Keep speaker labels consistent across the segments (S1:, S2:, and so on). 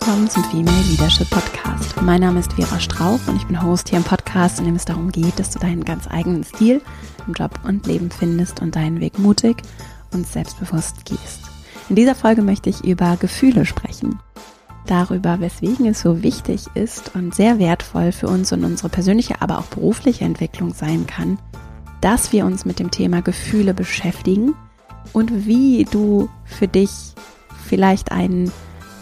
S1: willkommen zum Female Leadership Podcast. Mein Name ist Vera Strauch und ich bin Host hier im Podcast, in dem es darum geht, dass du deinen ganz eigenen Stil im Job und Leben findest und deinen Weg mutig und selbstbewusst gehst. In dieser Folge möchte ich über Gefühle sprechen. Darüber, weswegen es so wichtig ist und sehr wertvoll für uns und unsere persönliche, aber auch berufliche Entwicklung sein kann, dass wir uns mit dem Thema Gefühle beschäftigen und wie du für dich vielleicht einen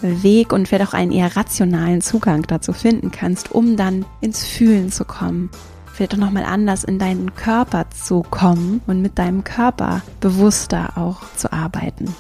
S1: Weg und vielleicht auch einen eher rationalen Zugang dazu finden kannst, um dann ins Fühlen zu kommen. Vielleicht auch nochmal anders in deinen Körper zu kommen und mit deinem Körper bewusster auch zu arbeiten.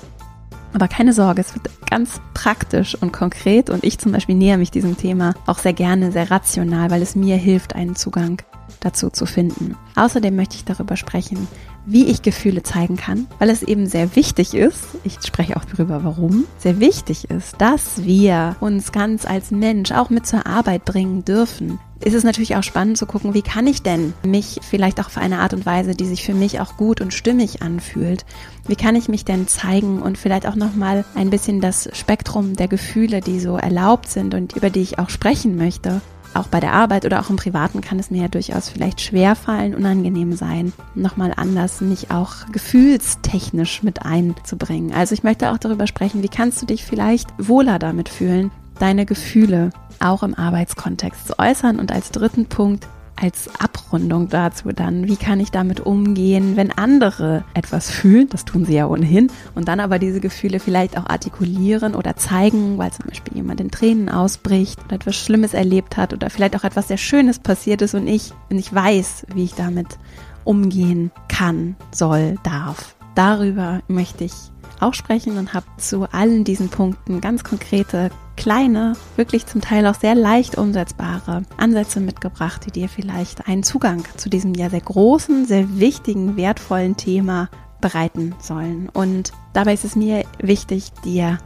S1: Aber keine Sorge, es wird ganz praktisch und konkret und ich zum Beispiel näher mich diesem Thema auch sehr gerne, sehr rational, weil es mir hilft, einen Zugang dazu zu finden. Außerdem möchte ich darüber sprechen, wie ich Gefühle zeigen kann, weil es eben sehr wichtig ist, ich spreche auch darüber, warum, sehr wichtig ist, dass wir uns ganz als Mensch auch mit zur Arbeit bringen dürfen. Ist es natürlich auch spannend zu gucken, wie kann ich denn mich vielleicht auch auf eine Art und Weise, die sich für mich auch gut und stimmig anfühlt, wie kann ich mich denn zeigen und vielleicht auch nochmal ein bisschen das Spektrum der Gefühle, die so erlaubt sind und über die ich auch sprechen möchte, auch bei der Arbeit oder auch im Privaten kann es mir ja durchaus vielleicht schwer fallen, unangenehm sein, nochmal anders mich auch gefühlstechnisch mit einzubringen. Also ich möchte auch darüber sprechen, wie kannst du dich vielleicht wohler damit fühlen, deine Gefühle auch im Arbeitskontext zu äußern. Und als dritten Punkt, als Abrundung dazu dann, wie kann ich damit umgehen, wenn andere etwas fühlen, das tun sie ja ohnehin, und dann aber diese Gefühle vielleicht auch artikulieren oder zeigen, weil zum Beispiel jemand in Tränen ausbricht oder etwas Schlimmes erlebt hat oder vielleicht auch etwas sehr Schönes passiert ist und ich, und ich weiß, wie ich damit umgehen kann, soll, darf. Darüber möchte ich auch sprechen und habe zu allen diesen Punkten ganz konkrete kleine, wirklich zum Teil auch sehr leicht umsetzbare Ansätze mitgebracht, die dir vielleicht einen Zugang zu diesem ja sehr großen, sehr wichtigen, wertvollen Thema bereiten sollen. Und dabei ist es mir wichtig, dir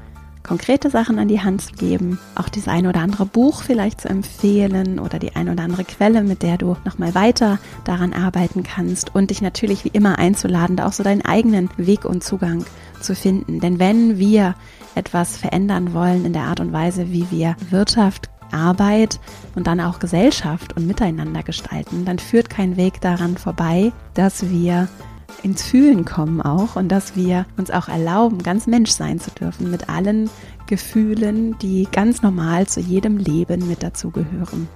S1: konkrete Sachen an die Hand zu geben, auch das eine oder andere Buch vielleicht zu empfehlen oder die eine oder andere Quelle, mit der du nochmal weiter daran arbeiten kannst und dich natürlich wie immer einzuladen, da auch so deinen eigenen Weg und Zugang zu finden. Denn wenn wir etwas verändern wollen in der Art und Weise, wie wir Wirtschaft, Arbeit und dann auch Gesellschaft und Miteinander gestalten, dann führt kein Weg daran vorbei, dass wir ins Fühlen kommen auch und dass wir uns auch erlauben, ganz Mensch sein zu dürfen mit allen Gefühlen, die ganz normal zu jedem Leben mit dazugehören.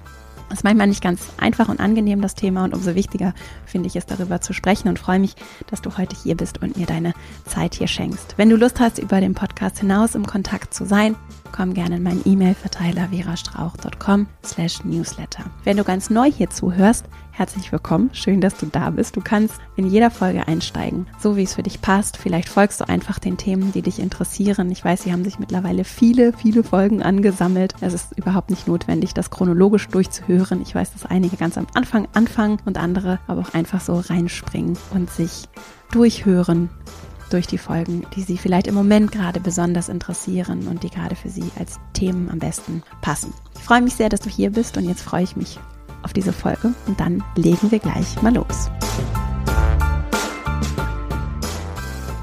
S1: Das ist manchmal nicht ganz einfach und angenehm, das Thema, und umso wichtiger finde ich es, darüber zu sprechen und freue mich, dass du heute hier bist und mir deine Zeit hier schenkst. Wenn du Lust hast, über den Podcast hinaus im Kontakt zu sein, komm gerne in meinen E-Mail-Verteiler verastrauch.com slash newsletter. Wenn du ganz neu hier zuhörst, herzlich willkommen. Schön, dass du da bist. Du kannst in jeder Folge einsteigen, so wie es für dich passt. Vielleicht folgst du einfach den Themen, die dich interessieren. Ich weiß, sie haben sich mittlerweile viele, viele Folgen angesammelt. Es ist überhaupt nicht notwendig, das chronologisch durchzuhören. Ich weiß, dass einige ganz am Anfang anfangen und andere aber auch einfach so reinspringen und sich durchhören durch die Folgen, die Sie vielleicht im Moment gerade besonders interessieren und die gerade für Sie als Themen am besten passen. Ich freue mich sehr, dass du hier bist und jetzt freue ich mich auf diese Folge und dann legen wir gleich mal los.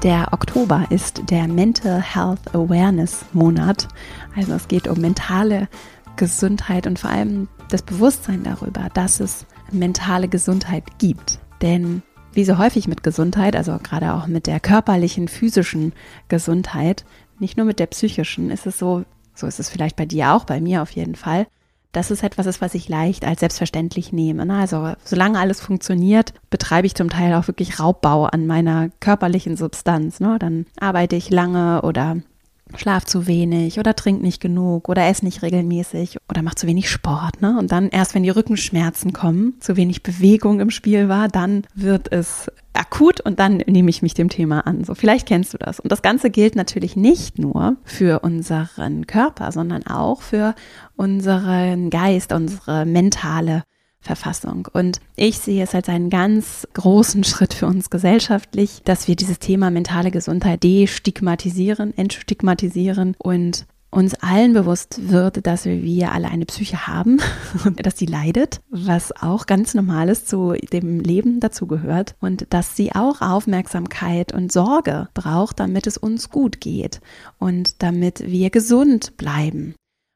S1: Der Oktober ist der Mental Health Awareness Monat. Also es geht um mentale Gesundheit und vor allem das Bewusstsein darüber, dass es mentale Gesundheit gibt. Denn wie so häufig mit Gesundheit, also gerade auch mit der körperlichen, physischen Gesundheit, nicht nur mit der psychischen, ist es so, so ist es vielleicht bei dir auch, bei mir auf jeden Fall, dass es etwas ist, was ich leicht als selbstverständlich nehme. Ne? Also solange alles funktioniert, betreibe ich zum Teil auch wirklich Raubbau an meiner körperlichen Substanz. Ne? Dann arbeite ich lange oder schlaf zu wenig oder trink nicht genug oder ess nicht regelmäßig oder mach zu wenig Sport, ne? Und dann erst wenn die Rückenschmerzen kommen, zu wenig Bewegung im Spiel war, dann wird es akut und dann nehme ich mich dem Thema an. So, vielleicht kennst du das. Und das Ganze gilt natürlich nicht nur für unseren Körper, sondern auch für unseren Geist, unsere mentale Verfassung. Und ich sehe es als einen ganz großen Schritt für uns gesellschaftlich, dass wir dieses Thema mentale Gesundheit destigmatisieren, entstigmatisieren und uns allen bewusst wird, dass wir alle eine Psyche haben und dass sie leidet, was auch ganz normales zu dem Leben dazugehört und dass sie auch Aufmerksamkeit und Sorge braucht, damit es uns gut geht und damit wir gesund bleiben.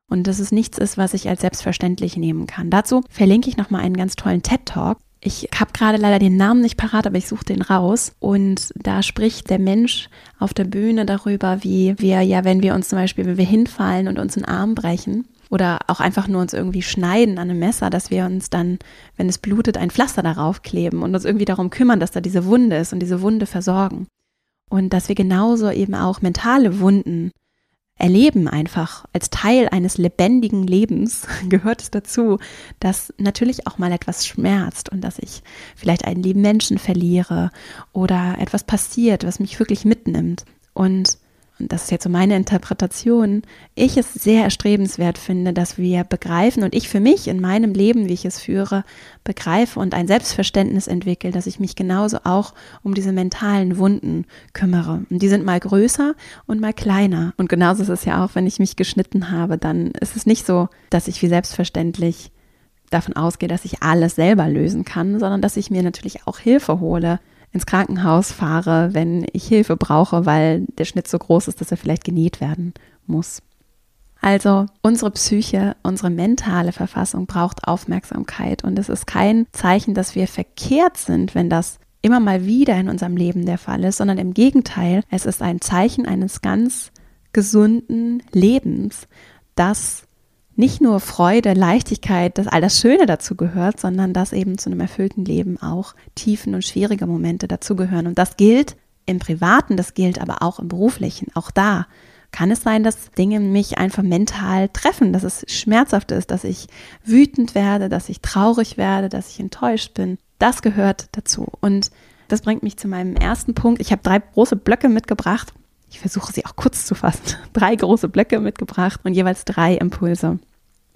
S1: und dass es nichts ist, was ich als selbstverständlich nehmen kann. Dazu verlinke ich nochmal einen ganz tollen TED-Talk. Ich habe gerade leider den Namen nicht parat, aber ich suche den raus. Und da spricht der Mensch auf der Bühne darüber, wie wir ja, wenn wir uns zum Beispiel, wenn wir hinfallen und uns einen Arm brechen, oder auch einfach nur uns irgendwie schneiden an einem Messer, dass wir uns dann, wenn es blutet, ein Pflaster darauf kleben und uns irgendwie darum kümmern, dass da diese Wunde ist und diese Wunde versorgen. Und dass wir genauso eben auch mentale Wunden erleben einfach als Teil eines lebendigen Lebens gehört es dazu, dass natürlich auch mal etwas schmerzt und dass ich vielleicht einen lieben Menschen verliere oder etwas passiert, was mich wirklich mitnimmt. Und und das ist jetzt so meine Interpretation, ich es sehr erstrebenswert finde, dass wir begreifen und ich für mich in meinem Leben, wie ich es führe, begreife und ein Selbstverständnis entwickle, dass ich mich genauso auch um diese mentalen Wunden kümmere. Und die sind mal größer und mal kleiner. Und genauso ist es ja auch, wenn ich mich geschnitten habe, dann ist es nicht so, dass ich wie selbstverständlich davon ausgehe, dass ich alles selber lösen kann, sondern dass ich mir natürlich auch Hilfe hole ins Krankenhaus fahre, wenn ich Hilfe brauche, weil der Schnitt so groß ist, dass er vielleicht genäht werden muss. Also unsere Psyche, unsere mentale Verfassung braucht Aufmerksamkeit und es ist kein Zeichen, dass wir verkehrt sind, wenn das immer mal wieder in unserem Leben der Fall ist, sondern im Gegenteil, es ist ein Zeichen eines ganz gesunden Lebens, das nicht nur Freude, Leichtigkeit, dass all das Schöne dazu gehört, sondern dass eben zu einem erfüllten Leben auch tiefen und schwierige Momente dazugehören. Und das gilt im Privaten, das gilt aber auch im Beruflichen. Auch da kann es sein, dass Dinge mich einfach mental treffen, dass es schmerzhaft ist, dass ich wütend werde, dass ich traurig werde, dass ich enttäuscht bin. Das gehört dazu. Und das bringt mich zu meinem ersten Punkt. Ich habe drei große Blöcke mitgebracht ich versuche sie auch kurz zu fassen, drei große Blöcke mitgebracht und jeweils drei Impulse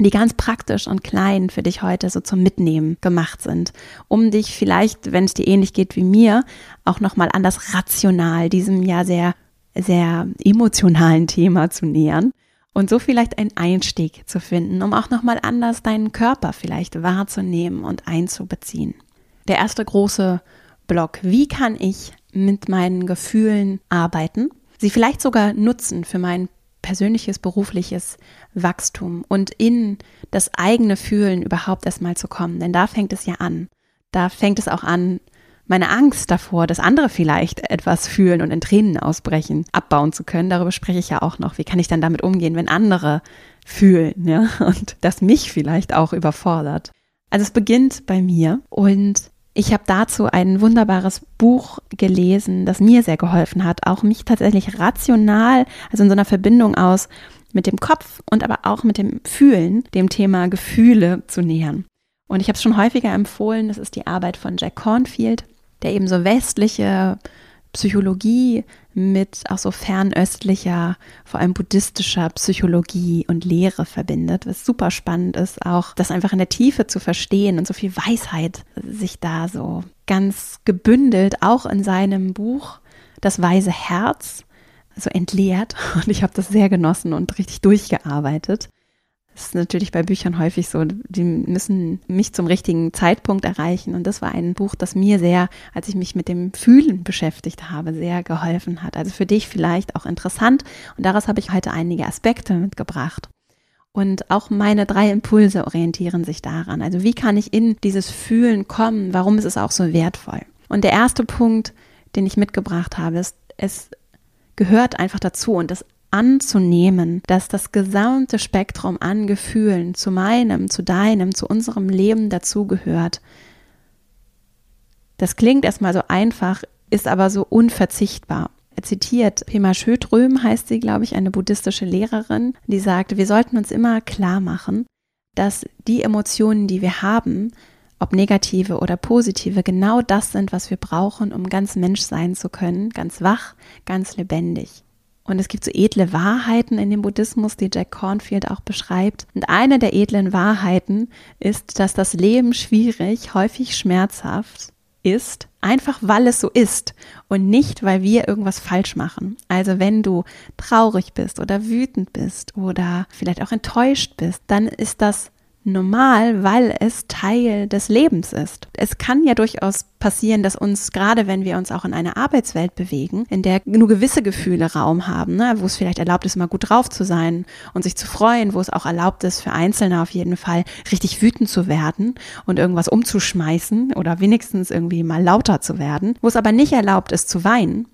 S1: die ganz praktisch und klein für dich heute so zum Mitnehmen gemacht sind, um dich vielleicht, wenn es dir ähnlich geht wie mir, auch nochmal anders rational diesem ja sehr, sehr emotionalen Thema zu nähern und so vielleicht einen Einstieg zu finden, um auch nochmal anders deinen Körper vielleicht wahrzunehmen und einzubeziehen. Der erste große Block, wie kann ich mit meinen Gefühlen arbeiten? Sie vielleicht sogar nutzen für mein persönliches, berufliches Wachstum und in das eigene Fühlen überhaupt erstmal zu kommen. Denn da fängt es ja an. Da fängt es auch an, meine Angst davor, dass andere vielleicht etwas fühlen und in Tränen ausbrechen, abbauen zu können. Darüber spreche ich ja auch noch. Wie kann ich dann damit umgehen, wenn andere fühlen, ja, und das mich vielleicht auch überfordert. Also es beginnt bei mir und ich habe dazu ein wunderbares Buch gelesen, das mir sehr geholfen hat, auch mich tatsächlich rational, also in so einer Verbindung aus mit dem Kopf und aber auch mit dem Fühlen, dem Thema Gefühle zu nähern. Und ich habe es schon häufiger empfohlen, das ist die Arbeit von Jack Cornfield, der eben so westliche Psychologie mit auch so fernöstlicher, vor allem buddhistischer Psychologie und Lehre verbindet, was super spannend ist, auch das einfach in der Tiefe zu verstehen und so viel Weisheit sich da so ganz gebündelt, auch in seinem Buch Das weise Herz, so entleert. Und ich habe das sehr genossen und richtig durchgearbeitet. Das ist natürlich bei Büchern häufig so, die müssen mich zum richtigen Zeitpunkt erreichen. Und das war ein Buch, das mir sehr, als ich mich mit dem Fühlen beschäftigt habe, sehr geholfen hat. Also für dich vielleicht auch interessant. Und daraus habe ich heute einige Aspekte mitgebracht. Und auch meine drei Impulse orientieren sich daran. Also wie kann ich in dieses Fühlen kommen? Warum ist es auch so wertvoll? Und der erste Punkt, den ich mitgebracht habe, ist, es gehört einfach dazu. Und das anzunehmen, dass das gesamte Spektrum an Gefühlen zu meinem, zu deinem, zu unserem Leben dazugehört. Das klingt erstmal so einfach, ist aber so unverzichtbar. Er zitiert Pema Schödröm, heißt sie, glaube ich, eine buddhistische Lehrerin, die sagt, wir sollten uns immer klar machen, dass die Emotionen, die wir haben, ob negative oder positive, genau das sind, was wir brauchen, um ganz Mensch sein zu können, ganz wach, ganz lebendig. Und es gibt so edle Wahrheiten in dem Buddhismus, die Jack Cornfield auch beschreibt. Und eine der edlen Wahrheiten ist, dass das Leben schwierig, häufig schmerzhaft ist, einfach weil es so ist und nicht, weil wir irgendwas falsch machen. Also wenn du traurig bist oder wütend bist oder vielleicht auch enttäuscht bist, dann ist das normal, weil es Teil des Lebens ist. Es kann ja durchaus passieren, dass uns, gerade wenn wir uns auch in einer Arbeitswelt bewegen, in der nur gewisse Gefühle Raum haben, ne, wo es vielleicht erlaubt ist, mal gut drauf zu sein und sich zu freuen, wo es auch erlaubt ist, für Einzelne auf jeden Fall richtig wütend zu werden und irgendwas umzuschmeißen oder wenigstens irgendwie mal lauter zu werden, wo es aber nicht erlaubt ist zu weinen,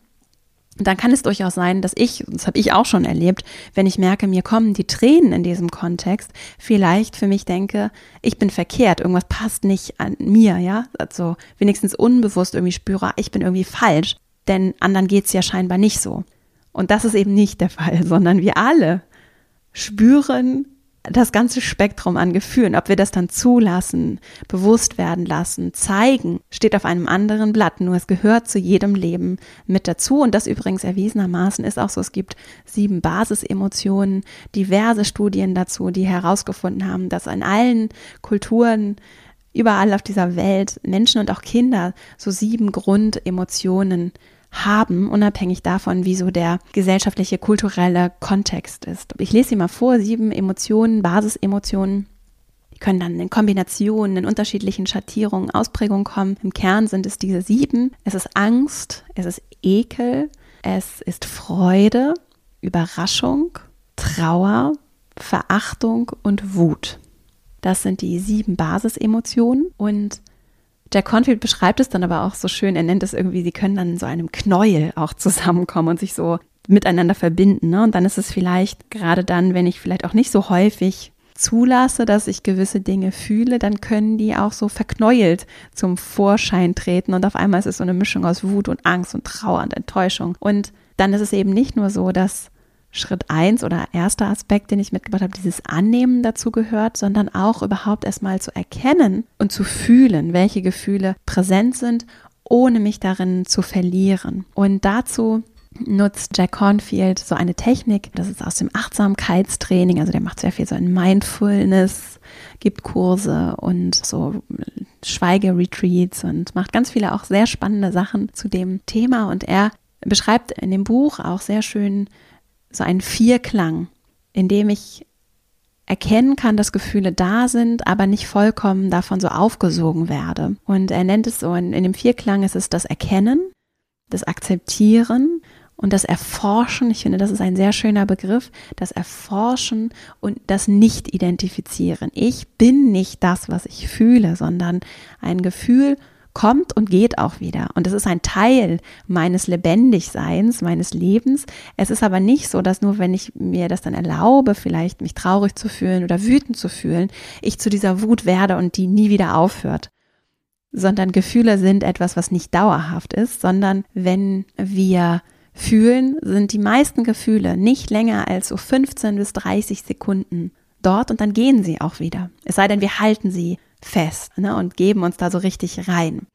S1: dann kann es durchaus sein, dass ich, das habe ich auch schon erlebt, wenn ich merke, mir kommen die Tränen in diesem Kontext, vielleicht für mich denke, ich bin verkehrt, irgendwas passt nicht an mir, ja, also wenigstens unbewusst irgendwie spüre, ich bin irgendwie falsch, denn anderen geht's ja scheinbar nicht so. Und das ist eben nicht der Fall, sondern wir alle spüren das ganze Spektrum an Gefühlen, ob wir das dann zulassen, bewusst werden lassen, zeigen, steht auf einem anderen Blatt. Nur es gehört zu jedem Leben mit dazu. Und das übrigens erwiesenermaßen ist auch so. Es gibt sieben Basisemotionen, diverse Studien dazu, die herausgefunden haben, dass in allen Kulturen überall auf dieser Welt Menschen und auch Kinder so sieben Grundemotionen haben, unabhängig davon, wie so der gesellschaftliche, kulturelle Kontext ist. Ich lese sie mal vor, sieben Emotionen, Basisemotionen. Die können dann in Kombinationen, in unterschiedlichen Schattierungen, Ausprägungen kommen. Im Kern sind es diese sieben. Es ist Angst, es ist Ekel, es ist Freude, Überraschung, Trauer, Verachtung und Wut. Das sind die sieben Basisemotionen und Jack Confield beschreibt es dann aber auch so schön. Er nennt es irgendwie, sie können dann in so einem Knäuel auch zusammenkommen und sich so miteinander verbinden. Ne? Und dann ist es vielleicht gerade dann, wenn ich vielleicht auch nicht so häufig zulasse, dass ich gewisse Dinge fühle, dann können die auch so verknäult zum Vorschein treten und auf einmal ist es so eine Mischung aus Wut und Angst und Trauer und Enttäuschung. Und dann ist es eben nicht nur so, dass Schritt eins oder erster Aspekt, den ich mitgebracht habe, dieses Annehmen dazu gehört, sondern auch überhaupt erstmal zu erkennen und zu fühlen, welche Gefühle präsent sind, ohne mich darin zu verlieren. Und dazu nutzt Jack Cornfield so eine Technik, das ist aus dem Achtsamkeitstraining, also der macht sehr viel so in Mindfulness, gibt Kurse und so Schweigeretreats und macht ganz viele auch sehr spannende Sachen zu dem Thema und er beschreibt in dem Buch auch sehr schön so ein Vierklang, in dem ich erkennen kann, dass Gefühle da sind, aber nicht vollkommen davon so aufgesogen werde. Und er nennt es so, in, in dem Vierklang ist es das Erkennen, das Akzeptieren und das Erforschen. Ich finde, das ist ein sehr schöner Begriff. Das Erforschen und das Nicht-Identifizieren. Ich bin nicht das, was ich fühle, sondern ein Gefühl kommt und geht auch wieder. Und es ist ein Teil meines Lebendigseins, meines Lebens. Es ist aber nicht so, dass nur wenn ich mir das dann erlaube, vielleicht mich traurig zu fühlen oder wütend zu fühlen, ich zu dieser Wut werde und die nie wieder aufhört. Sondern Gefühle sind etwas, was nicht dauerhaft ist, sondern wenn wir fühlen, sind die meisten Gefühle nicht länger als so 15 bis 30 Sekunden dort und dann gehen sie auch wieder. Es sei denn, wir halten sie fest ne, und geben uns da so richtig rein.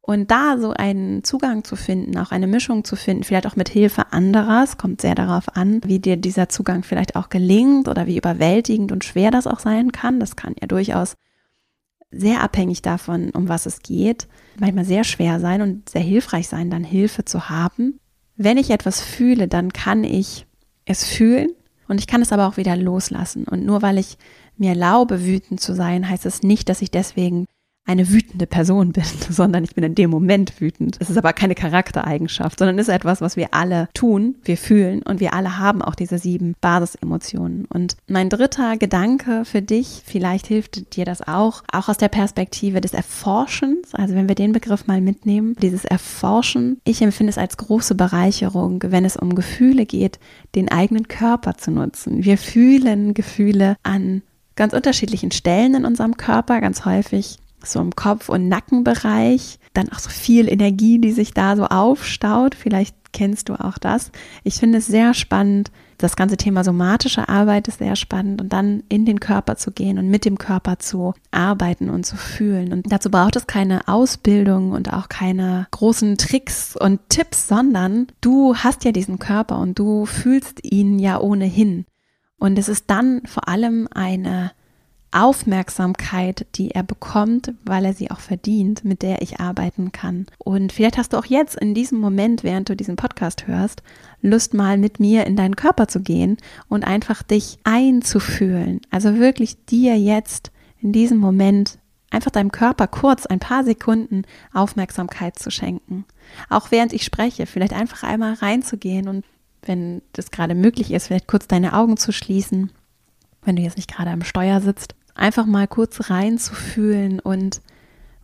S1: Und da so einen Zugang zu finden, auch eine Mischung zu finden, vielleicht auch mit Hilfe anderer, es kommt sehr darauf an, wie dir dieser Zugang vielleicht auch gelingt oder wie überwältigend und schwer das auch sein kann. Das kann ja durchaus sehr abhängig davon, um was es geht, manchmal sehr schwer sein und sehr hilfreich sein, dann Hilfe zu haben. Wenn ich etwas fühle, dann kann ich es fühlen und ich kann es aber auch wieder loslassen. Und nur weil ich mir erlaube, wütend zu sein, heißt es nicht, dass ich deswegen eine wütende Person bin, sondern ich bin in dem Moment wütend. Es ist aber keine Charaktereigenschaft, sondern ist etwas, was wir alle tun, wir fühlen und wir alle haben auch diese sieben Basisemotionen. Und mein dritter Gedanke für dich, vielleicht hilft dir das auch, auch aus der Perspektive des Erforschens, also wenn wir den Begriff mal mitnehmen, dieses Erforschen, ich empfinde es als große Bereicherung, wenn es um Gefühle geht, den eigenen Körper zu nutzen. Wir fühlen Gefühle an ganz unterschiedlichen Stellen in unserem Körper, ganz häufig so im Kopf- und Nackenbereich. Dann auch so viel Energie, die sich da so aufstaut. Vielleicht kennst du auch das. Ich finde es sehr spannend. Das ganze Thema somatische Arbeit ist sehr spannend und dann in den Körper zu gehen und mit dem Körper zu arbeiten und zu fühlen. Und dazu braucht es keine Ausbildung und auch keine großen Tricks und Tipps, sondern du hast ja diesen Körper und du fühlst ihn ja ohnehin. Und es ist dann vor allem eine Aufmerksamkeit, die er bekommt, weil er sie auch verdient, mit der ich arbeiten kann. Und vielleicht hast du auch jetzt in diesem Moment, während du diesen Podcast hörst, Lust mal mit mir in deinen Körper zu gehen und einfach dich einzufühlen. Also wirklich dir jetzt in diesem Moment einfach deinem Körper kurz ein paar Sekunden Aufmerksamkeit zu schenken. Auch während ich spreche, vielleicht einfach einmal reinzugehen und wenn das gerade möglich ist, vielleicht kurz deine Augen zu schließen, wenn du jetzt nicht gerade am Steuer sitzt, einfach mal kurz reinzufühlen und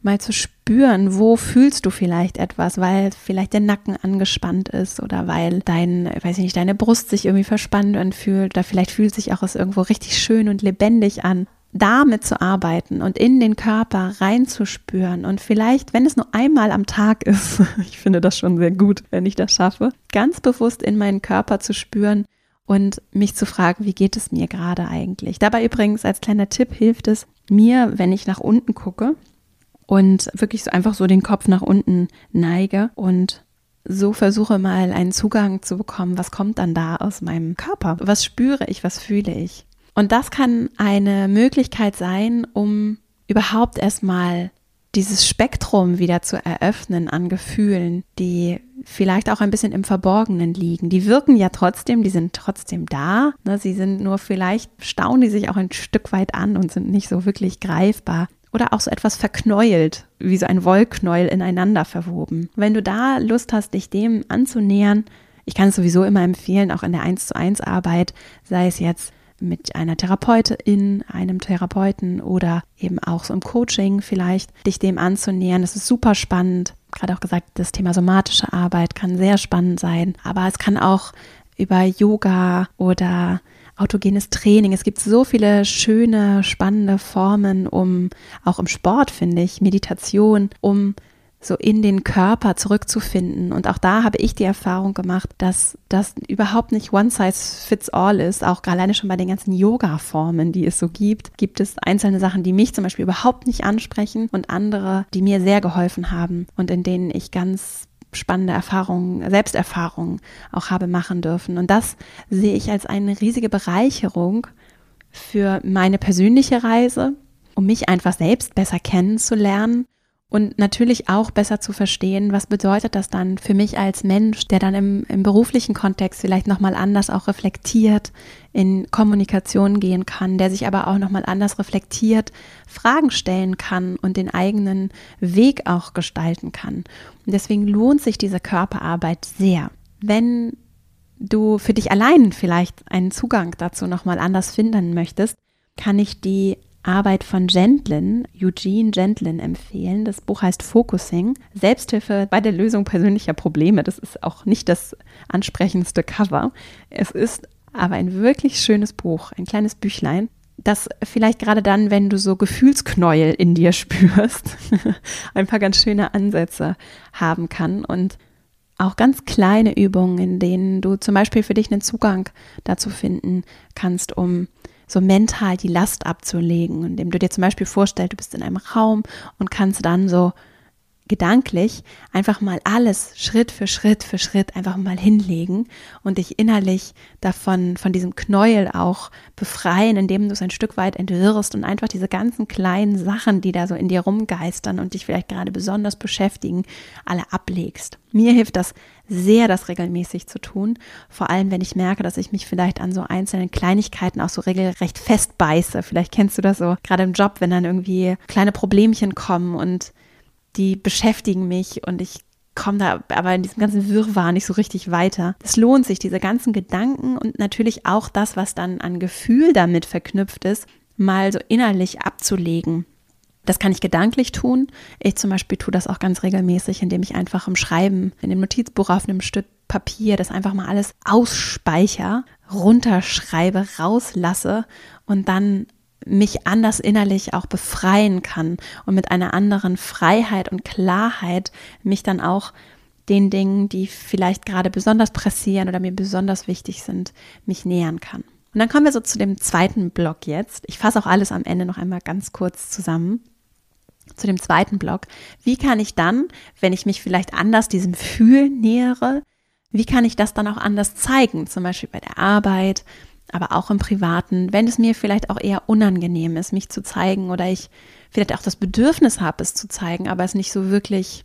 S1: mal zu spüren, wo fühlst du vielleicht etwas, weil vielleicht der Nacken angespannt ist oder weil dein, weiß ich nicht, deine Brust sich irgendwie verspannt anfühlt oder vielleicht fühlt sich auch es irgendwo richtig schön und lebendig an damit zu arbeiten und in den Körper reinzuspüren. Und vielleicht, wenn es nur einmal am Tag ist, ich finde das schon sehr gut, wenn ich das schaffe, ganz bewusst in meinen Körper zu spüren und mich zu fragen, wie geht es mir gerade eigentlich. Dabei übrigens als kleiner Tipp hilft es mir, wenn ich nach unten gucke und wirklich so einfach so den Kopf nach unten neige und so versuche mal einen Zugang zu bekommen, was kommt dann da aus meinem Körper? Was spüre ich, was fühle ich? Und das kann eine Möglichkeit sein, um überhaupt erstmal dieses Spektrum wieder zu eröffnen an Gefühlen, die vielleicht auch ein bisschen im Verborgenen liegen. Die wirken ja trotzdem, die sind trotzdem da. Ne? Sie sind nur vielleicht, staunen die sich auch ein Stück weit an und sind nicht so wirklich greifbar. Oder auch so etwas verknäult, wie so ein Wollknäuel ineinander verwoben. Wenn du da Lust hast, dich dem anzunähern, ich kann es sowieso immer empfehlen, auch in der 1 zu 1 Arbeit, sei es jetzt mit einer Therapeutin, einem Therapeuten oder eben auch so im Coaching vielleicht, dich dem anzunähern. Das ist super spannend. Gerade auch gesagt, das Thema somatische Arbeit kann sehr spannend sein, aber es kann auch über Yoga oder autogenes Training. Es gibt so viele schöne, spannende Formen, um auch im Sport, finde ich, Meditation, um so in den Körper zurückzufinden. Und auch da habe ich die Erfahrung gemacht, dass das überhaupt nicht one size fits all ist. Auch alleine schon bei den ganzen Yoga-Formen, die es so gibt, gibt es einzelne Sachen, die mich zum Beispiel überhaupt nicht ansprechen und andere, die mir sehr geholfen haben und in denen ich ganz spannende Erfahrungen, Selbsterfahrungen auch habe machen dürfen. Und das sehe ich als eine riesige Bereicherung für meine persönliche Reise, um mich einfach selbst besser kennenzulernen und natürlich auch besser zu verstehen, was bedeutet das dann für mich als Mensch, der dann im, im beruflichen Kontext vielleicht nochmal anders auch reflektiert, in Kommunikation gehen kann, der sich aber auch nochmal anders reflektiert, Fragen stellen kann und den eigenen Weg auch gestalten kann. Und deswegen lohnt sich diese Körperarbeit sehr. Wenn du für dich allein vielleicht einen Zugang dazu nochmal anders finden möchtest, kann ich die Arbeit von Gentlin, Eugene Gentlin empfehlen. Das Buch heißt Focusing, Selbsthilfe bei der Lösung persönlicher Probleme. Das ist auch nicht das ansprechendste Cover. Es ist aber ein wirklich schönes Buch, ein kleines Büchlein, das vielleicht gerade dann, wenn du so Gefühlsknäuel in dir spürst, ein paar ganz schöne Ansätze haben kann und auch ganz kleine Übungen, in denen du zum Beispiel für dich einen Zugang dazu finden kannst, um so mental die Last abzulegen, indem du dir zum Beispiel vorstellst, du bist in einem Raum und kannst dann so gedanklich einfach mal alles Schritt für Schritt für Schritt einfach mal hinlegen und dich innerlich davon, von diesem Knäuel auch befreien, indem du es ein Stück weit entwirrst und einfach diese ganzen kleinen Sachen, die da so in dir rumgeistern und dich vielleicht gerade besonders beschäftigen, alle ablegst. Mir hilft das sehr, das regelmäßig zu tun. Vor allem, wenn ich merke, dass ich mich vielleicht an so einzelnen Kleinigkeiten auch so regelrecht festbeiße. Vielleicht kennst du das so, gerade im Job, wenn dann irgendwie kleine Problemchen kommen und die beschäftigen mich und ich komme da aber in diesem ganzen Wirrwarr nicht so richtig weiter. Es lohnt sich, diese ganzen Gedanken und natürlich auch das, was dann an Gefühl damit verknüpft ist, mal so innerlich abzulegen. Das kann ich gedanklich tun. Ich zum Beispiel tue das auch ganz regelmäßig, indem ich einfach im Schreiben, in dem Notizbuch auf einem Stück Papier, das einfach mal alles ausspeicher, runterschreibe, rauslasse und dann mich anders innerlich auch befreien kann und mit einer anderen Freiheit und Klarheit mich dann auch den Dingen, die vielleicht gerade besonders pressieren oder mir besonders wichtig sind, mich nähern kann. Und dann kommen wir so zu dem zweiten Block jetzt. Ich fasse auch alles am Ende noch einmal ganz kurz zusammen. Zu dem zweiten Block. Wie kann ich dann, wenn ich mich vielleicht anders diesem Fühlen nähere, wie kann ich das dann auch anders zeigen? Zum Beispiel bei der Arbeit, aber auch im Privaten, wenn es mir vielleicht auch eher unangenehm ist, mich zu zeigen oder ich vielleicht auch das Bedürfnis habe, es zu zeigen, aber es nicht so wirklich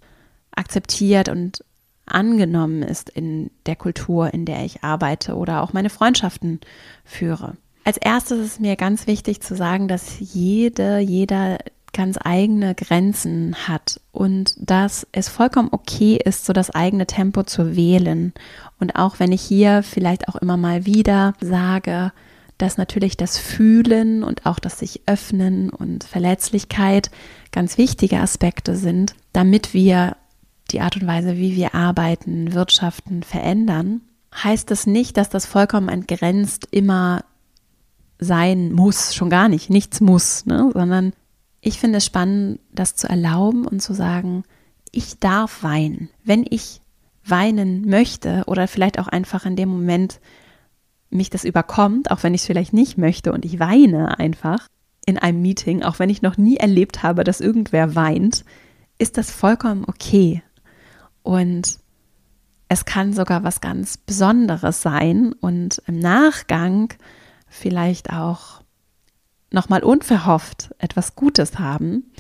S1: akzeptiert und angenommen ist in der Kultur, in der ich arbeite oder auch meine Freundschaften führe. Als erstes ist mir ganz wichtig zu sagen, dass jede, jeder ganz eigene Grenzen hat und dass es vollkommen okay ist, so das eigene Tempo zu wählen. Und auch wenn ich hier vielleicht auch immer mal wieder sage, dass natürlich das Fühlen und auch das sich öffnen und Verletzlichkeit ganz wichtige Aspekte sind, damit wir die Art und Weise, wie wir arbeiten, wirtschaften, verändern, heißt das nicht, dass das vollkommen entgrenzt immer sein muss, schon gar nicht, nichts muss, ne? sondern ich finde es spannend, das zu erlauben und zu sagen, ich darf weinen. Wenn ich weinen möchte oder vielleicht auch einfach in dem Moment mich das überkommt, auch wenn ich es vielleicht nicht möchte und ich weine einfach in einem Meeting, auch wenn ich noch nie erlebt habe, dass irgendwer weint, ist das vollkommen okay. Und es kann sogar was ganz Besonderes sein und im Nachgang vielleicht auch nochmal unverhofft etwas Gutes haben,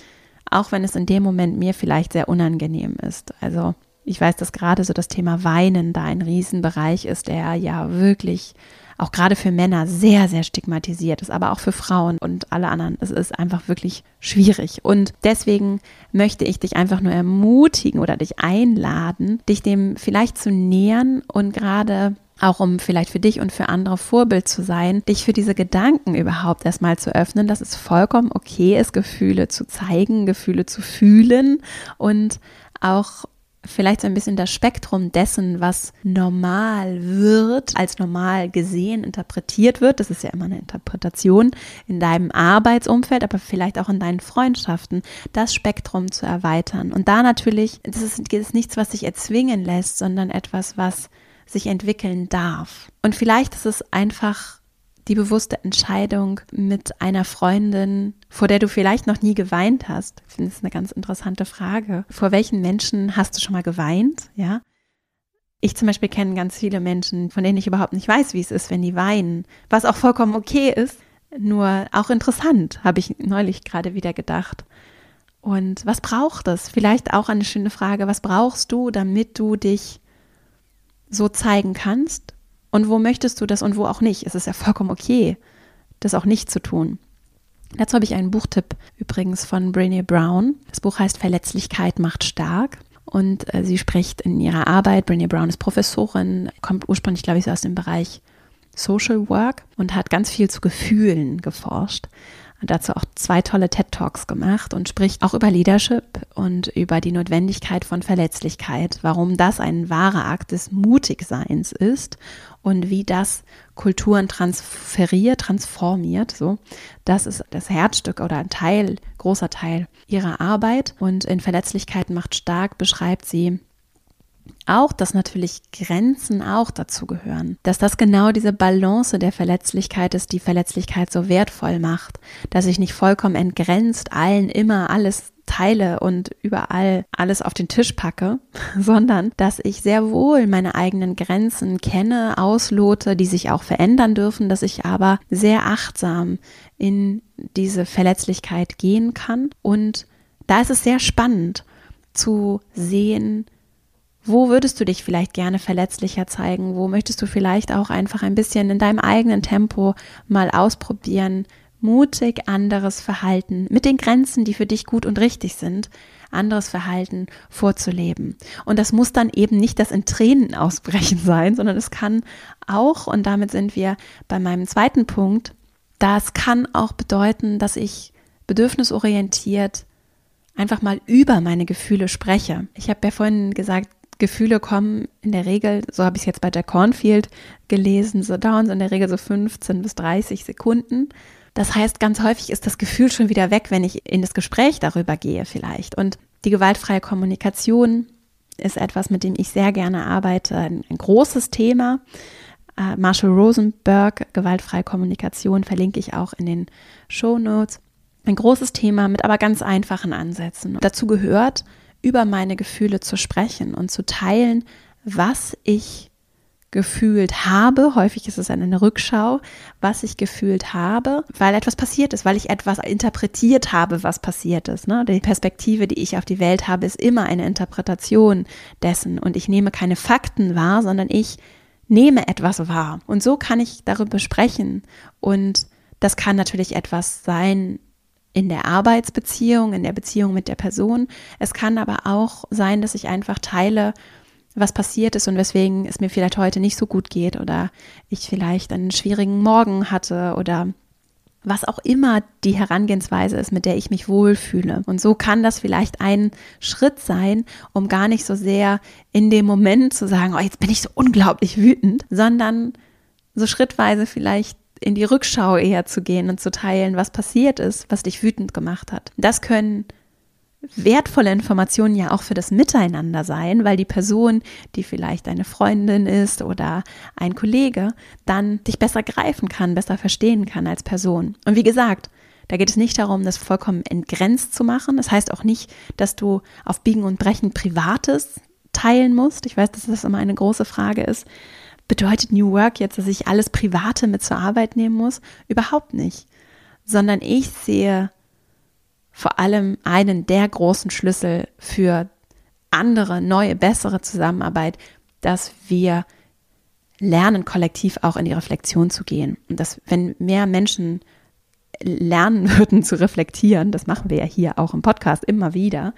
S1: auch wenn es in dem Moment mir vielleicht sehr unangenehm ist. Also ich weiß, dass gerade so das Thema Weinen da ein Riesenbereich ist, der ja wirklich auch gerade für Männer sehr, sehr stigmatisiert ist, aber auch für Frauen und alle anderen. Es ist einfach wirklich schwierig. Und deswegen möchte ich dich einfach nur ermutigen oder dich einladen, dich dem vielleicht zu nähern und gerade auch um vielleicht für dich und für andere Vorbild zu sein, dich für diese Gedanken überhaupt erstmal zu öffnen, dass es vollkommen okay ist, Gefühle zu zeigen, Gefühle zu fühlen und auch vielleicht so ein bisschen das Spektrum dessen, was normal wird, als normal gesehen, interpretiert wird. Das ist ja immer eine Interpretation in deinem Arbeitsumfeld, aber vielleicht auch in deinen Freundschaften, das Spektrum zu erweitern. Und da natürlich, das ist, das ist nichts, was sich erzwingen lässt, sondern etwas, was sich entwickeln darf. Und vielleicht ist es einfach die bewusste Entscheidung mit einer Freundin, vor der du vielleicht noch nie geweint hast. Ich finde es eine ganz interessante Frage. Vor welchen Menschen hast du schon mal geweint? Ja. Ich zum Beispiel kenne ganz viele Menschen, von denen ich überhaupt nicht weiß, wie es ist, wenn die weinen, was auch vollkommen okay ist. Nur auch interessant, habe ich neulich gerade wieder gedacht. Und was braucht es? Vielleicht auch eine schöne Frage. Was brauchst du, damit du dich so zeigen kannst und wo möchtest du das und wo auch nicht. Es ist ja vollkommen okay, das auch nicht zu tun. Dazu habe ich einen Buchtipp übrigens von Brené Brown. Das Buch heißt Verletzlichkeit macht stark. Und äh, sie spricht in ihrer Arbeit, Brené Brown ist Professorin, kommt ursprünglich, glaube ich, so aus dem Bereich Social Work und hat ganz viel zu Gefühlen geforscht dazu auch zwei tolle TED Talks gemacht und spricht auch über Leadership und über die Notwendigkeit von Verletzlichkeit, warum das ein wahrer Akt des Mutigseins ist und wie das Kulturen transferiert, transformiert. So, das ist das Herzstück oder ein Teil, großer Teil ihrer Arbeit. Und in Verletzlichkeit macht stark beschreibt sie, auch, dass natürlich Grenzen auch dazu gehören. Dass das genau diese Balance der Verletzlichkeit ist, die Verletzlichkeit so wertvoll macht. Dass ich nicht vollkommen entgrenzt allen immer alles teile und überall alles auf den Tisch packe, sondern dass ich sehr wohl meine eigenen Grenzen kenne, auslote, die sich auch verändern dürfen, dass ich aber sehr achtsam in diese Verletzlichkeit gehen kann. Und da ist es sehr spannend zu sehen, wo würdest du dich vielleicht gerne verletzlicher zeigen? Wo möchtest du vielleicht auch einfach ein bisschen in deinem eigenen Tempo mal ausprobieren, mutig anderes Verhalten mit den Grenzen, die für dich gut und richtig sind, anderes Verhalten vorzuleben. Und das muss dann eben nicht das in Tränen ausbrechen sein, sondern es kann auch, und damit sind wir bei meinem zweiten Punkt, das kann auch bedeuten, dass ich bedürfnisorientiert einfach mal über meine Gefühle spreche. Ich habe ja vorhin gesagt, Gefühle kommen in der Regel, so habe ich es jetzt bei der Cornfield gelesen, so dauern so in der Regel so 15 bis 30 Sekunden. Das heißt, ganz häufig ist das Gefühl schon wieder weg, wenn ich in das Gespräch darüber gehe vielleicht. Und die gewaltfreie Kommunikation ist etwas, mit dem ich sehr gerne arbeite, ein, ein großes Thema. Äh, Marshall Rosenberg, gewaltfreie Kommunikation, verlinke ich auch in den Show Notes. Ein großes Thema mit aber ganz einfachen Ansätzen. dazu gehört, über meine Gefühle zu sprechen und zu teilen, was ich gefühlt habe. Häufig ist es eine Rückschau, was ich gefühlt habe, weil etwas passiert ist, weil ich etwas interpretiert habe, was passiert ist. Ne? Die Perspektive, die ich auf die Welt habe, ist immer eine Interpretation dessen und ich nehme keine Fakten wahr, sondern ich nehme etwas wahr. Und so kann ich darüber sprechen. Und das kann natürlich etwas sein in der Arbeitsbeziehung, in der Beziehung mit der Person. Es kann aber auch sein, dass ich einfach teile, was passiert ist und weswegen es mir vielleicht heute nicht so gut geht oder ich vielleicht einen schwierigen Morgen hatte oder was auch immer die Herangehensweise ist, mit der ich mich wohlfühle. Und so kann das vielleicht ein Schritt sein, um gar nicht so sehr in dem Moment zu sagen, oh, jetzt bin ich so unglaublich wütend, sondern so schrittweise vielleicht in die Rückschau eher zu gehen und zu teilen, was passiert ist, was dich wütend gemacht hat. Das können wertvolle Informationen ja auch für das Miteinander sein, weil die Person, die vielleicht eine Freundin ist oder ein Kollege, dann dich besser greifen kann, besser verstehen kann als Person. Und wie gesagt, da geht es nicht darum, das vollkommen entgrenzt zu machen. Das heißt auch nicht, dass du auf Biegen und Brechen Privates teilen musst. Ich weiß, dass das immer eine große Frage ist. Bedeutet New Work jetzt, dass ich alles Private mit zur Arbeit nehmen muss? Überhaupt nicht. Sondern ich sehe vor allem einen der großen Schlüssel für andere, neue, bessere Zusammenarbeit, dass wir lernen, kollektiv auch in die Reflexion zu gehen. Und dass, wenn mehr Menschen lernen würden zu reflektieren, das machen wir ja hier auch im Podcast immer wieder,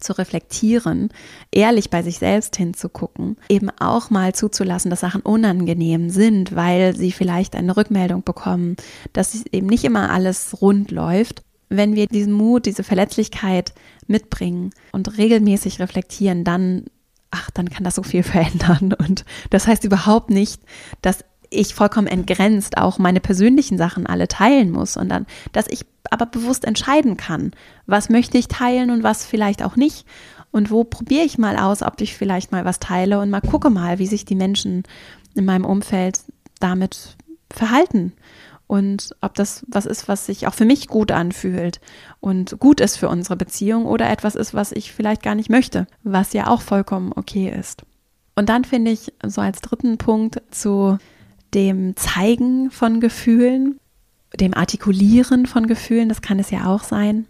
S1: zu reflektieren, ehrlich bei sich selbst hinzugucken, eben auch mal zuzulassen, dass Sachen unangenehm sind, weil sie vielleicht eine Rückmeldung bekommen, dass eben nicht immer alles rund läuft wenn wir diesen Mut, diese Verletzlichkeit mitbringen und regelmäßig reflektieren, dann, ach, dann kann das so viel verändern. Und das heißt überhaupt nicht, dass ich vollkommen entgrenzt auch meine persönlichen Sachen alle teilen muss, sondern dass ich aber bewusst entscheiden kann, was möchte ich teilen und was vielleicht auch nicht. Und wo probiere ich mal aus, ob ich vielleicht mal was teile und mal gucke mal, wie sich die Menschen in meinem Umfeld damit verhalten und ob das was ist, was sich auch für mich gut anfühlt und gut ist für unsere Beziehung oder etwas ist, was ich vielleicht gar nicht möchte, was ja auch vollkommen okay ist. Und dann finde ich so als dritten Punkt zu dem Zeigen von Gefühlen, dem Artikulieren von Gefühlen, das kann es ja auch sein.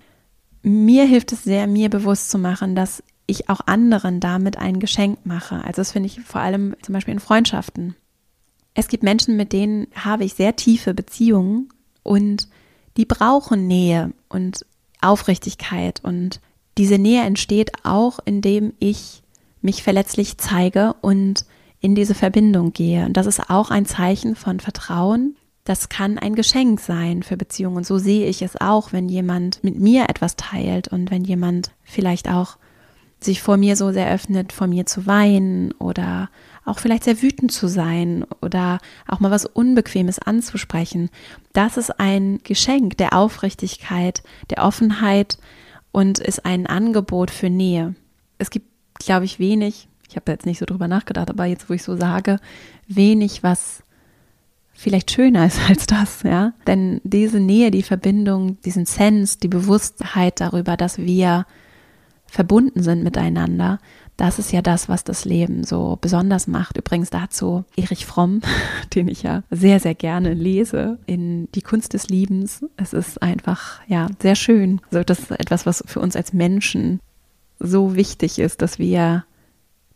S1: Mir hilft es sehr, mir bewusst zu machen, dass ich auch anderen damit ein Geschenk mache. Also das finde ich vor allem zum Beispiel in Freundschaften. Es gibt Menschen, mit denen habe ich sehr tiefe Beziehungen und die brauchen Nähe und Aufrichtigkeit. Und diese Nähe entsteht auch, indem ich mich verletzlich zeige und in diese Verbindung gehe. Und das ist auch ein Zeichen von Vertrauen. Das kann ein Geschenk sein für Beziehungen. Und so sehe ich es auch, wenn jemand mit mir etwas teilt und wenn jemand vielleicht auch sich vor mir so sehr öffnet, vor mir zu weinen oder auch vielleicht sehr wütend zu sein oder auch mal was Unbequemes anzusprechen. Das ist ein Geschenk der Aufrichtigkeit, der Offenheit und ist ein Angebot für Nähe. Es gibt, glaube ich, wenig, ich habe jetzt nicht so drüber nachgedacht, aber jetzt, wo ich so sage, wenig, was vielleicht schöner ist als das, ja. Denn diese Nähe, die Verbindung, diesen Sense, die Bewusstheit darüber, dass wir verbunden sind miteinander, das ist ja das, was das Leben so besonders macht. Übrigens dazu Erich Fromm, den ich ja sehr, sehr gerne lese, in Die Kunst des Liebens. Es ist einfach, ja, sehr schön. So, das ist etwas, was für uns als Menschen so wichtig ist, dass wir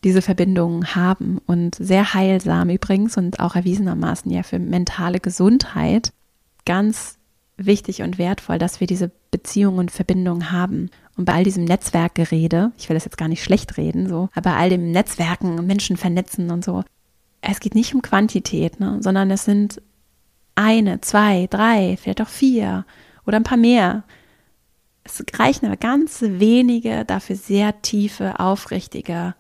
S1: diese Verbindungen haben und sehr heilsam übrigens und auch erwiesenermaßen ja für mentale Gesundheit ganz wichtig und wertvoll, dass wir diese Beziehungen und Verbindungen haben. Und bei all diesem Netzwerkgerede, ich will das jetzt gar nicht schlecht reden, so, aber bei all dem Netzwerken, Menschen vernetzen und so, es geht nicht um Quantität, ne, sondern es sind eine, zwei, drei, vielleicht auch vier oder ein paar mehr. Es reichen aber ganz wenige, dafür sehr tiefe, aufrichtige,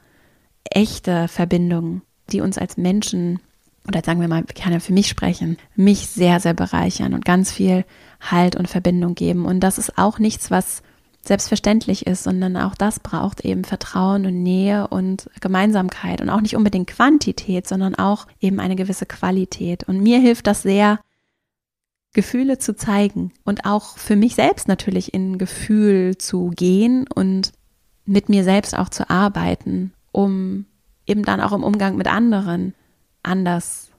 S1: echte Verbindungen, die uns als Menschen, oder sagen wir mal, ich kann ja für mich sprechen, mich sehr, sehr bereichern und ganz viel Halt und Verbindung geben. Und das ist auch nichts, was selbstverständlich ist, sondern auch das braucht eben Vertrauen und Nähe und Gemeinsamkeit und auch nicht unbedingt Quantität, sondern auch eben eine gewisse Qualität. Und mir hilft das sehr, Gefühle zu zeigen und auch für mich selbst natürlich in Gefühl zu gehen und mit mir selbst auch zu arbeiten, um eben dann auch im Umgang mit anderen anders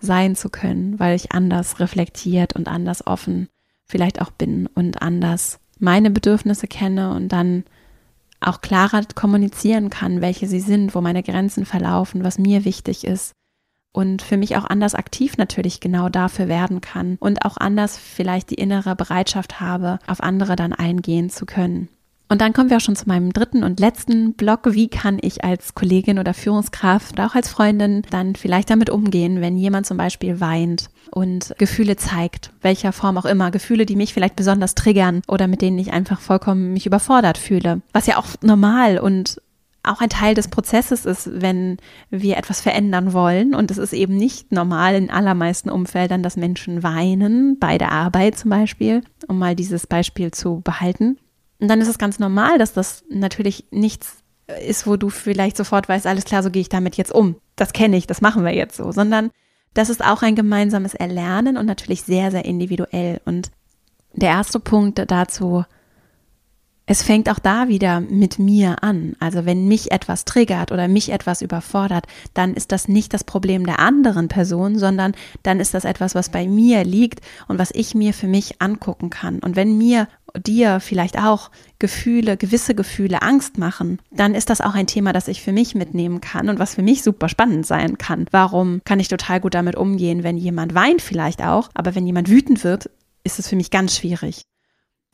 S1: sein zu können, weil ich anders reflektiert und anders offen vielleicht auch bin und anders meine Bedürfnisse kenne und dann auch klarer kommunizieren kann, welche sie sind, wo meine Grenzen verlaufen, was mir wichtig ist, und für mich auch anders aktiv natürlich genau dafür werden kann und auch anders vielleicht die innere Bereitschaft habe, auf andere dann eingehen zu können. Und dann kommen wir auch schon zu meinem dritten und letzten Block. Wie kann ich als Kollegin oder Führungskraft oder auch als Freundin dann vielleicht damit umgehen, wenn jemand zum Beispiel weint und Gefühle zeigt, welcher Form auch immer, Gefühle, die mich vielleicht besonders triggern oder mit denen ich einfach vollkommen mich überfordert fühle. Was ja auch normal und auch ein Teil des Prozesses ist, wenn wir etwas verändern wollen. Und es ist eben nicht normal in allermeisten Umfeldern, dass Menschen weinen, bei der Arbeit zum Beispiel, um mal dieses Beispiel zu behalten. Und dann ist es ganz normal, dass das natürlich nichts ist, wo du vielleicht sofort weißt, alles klar, so gehe ich damit jetzt um. Das kenne ich, das machen wir jetzt so, sondern das ist auch ein gemeinsames Erlernen und natürlich sehr, sehr individuell. Und der erste Punkt dazu es fängt auch da wieder mit mir an. Also wenn mich etwas triggert oder mich etwas überfordert, dann ist das nicht das Problem der anderen Person, sondern dann ist das etwas, was bei mir liegt und was ich mir für mich angucken kann. Und wenn mir dir vielleicht auch Gefühle, gewisse Gefühle Angst machen, dann ist das auch ein Thema, das ich für mich mitnehmen kann und was für mich super spannend sein kann. Warum kann ich total gut damit umgehen, wenn jemand weint vielleicht auch, aber wenn jemand wütend wird, ist es für mich ganz schwierig.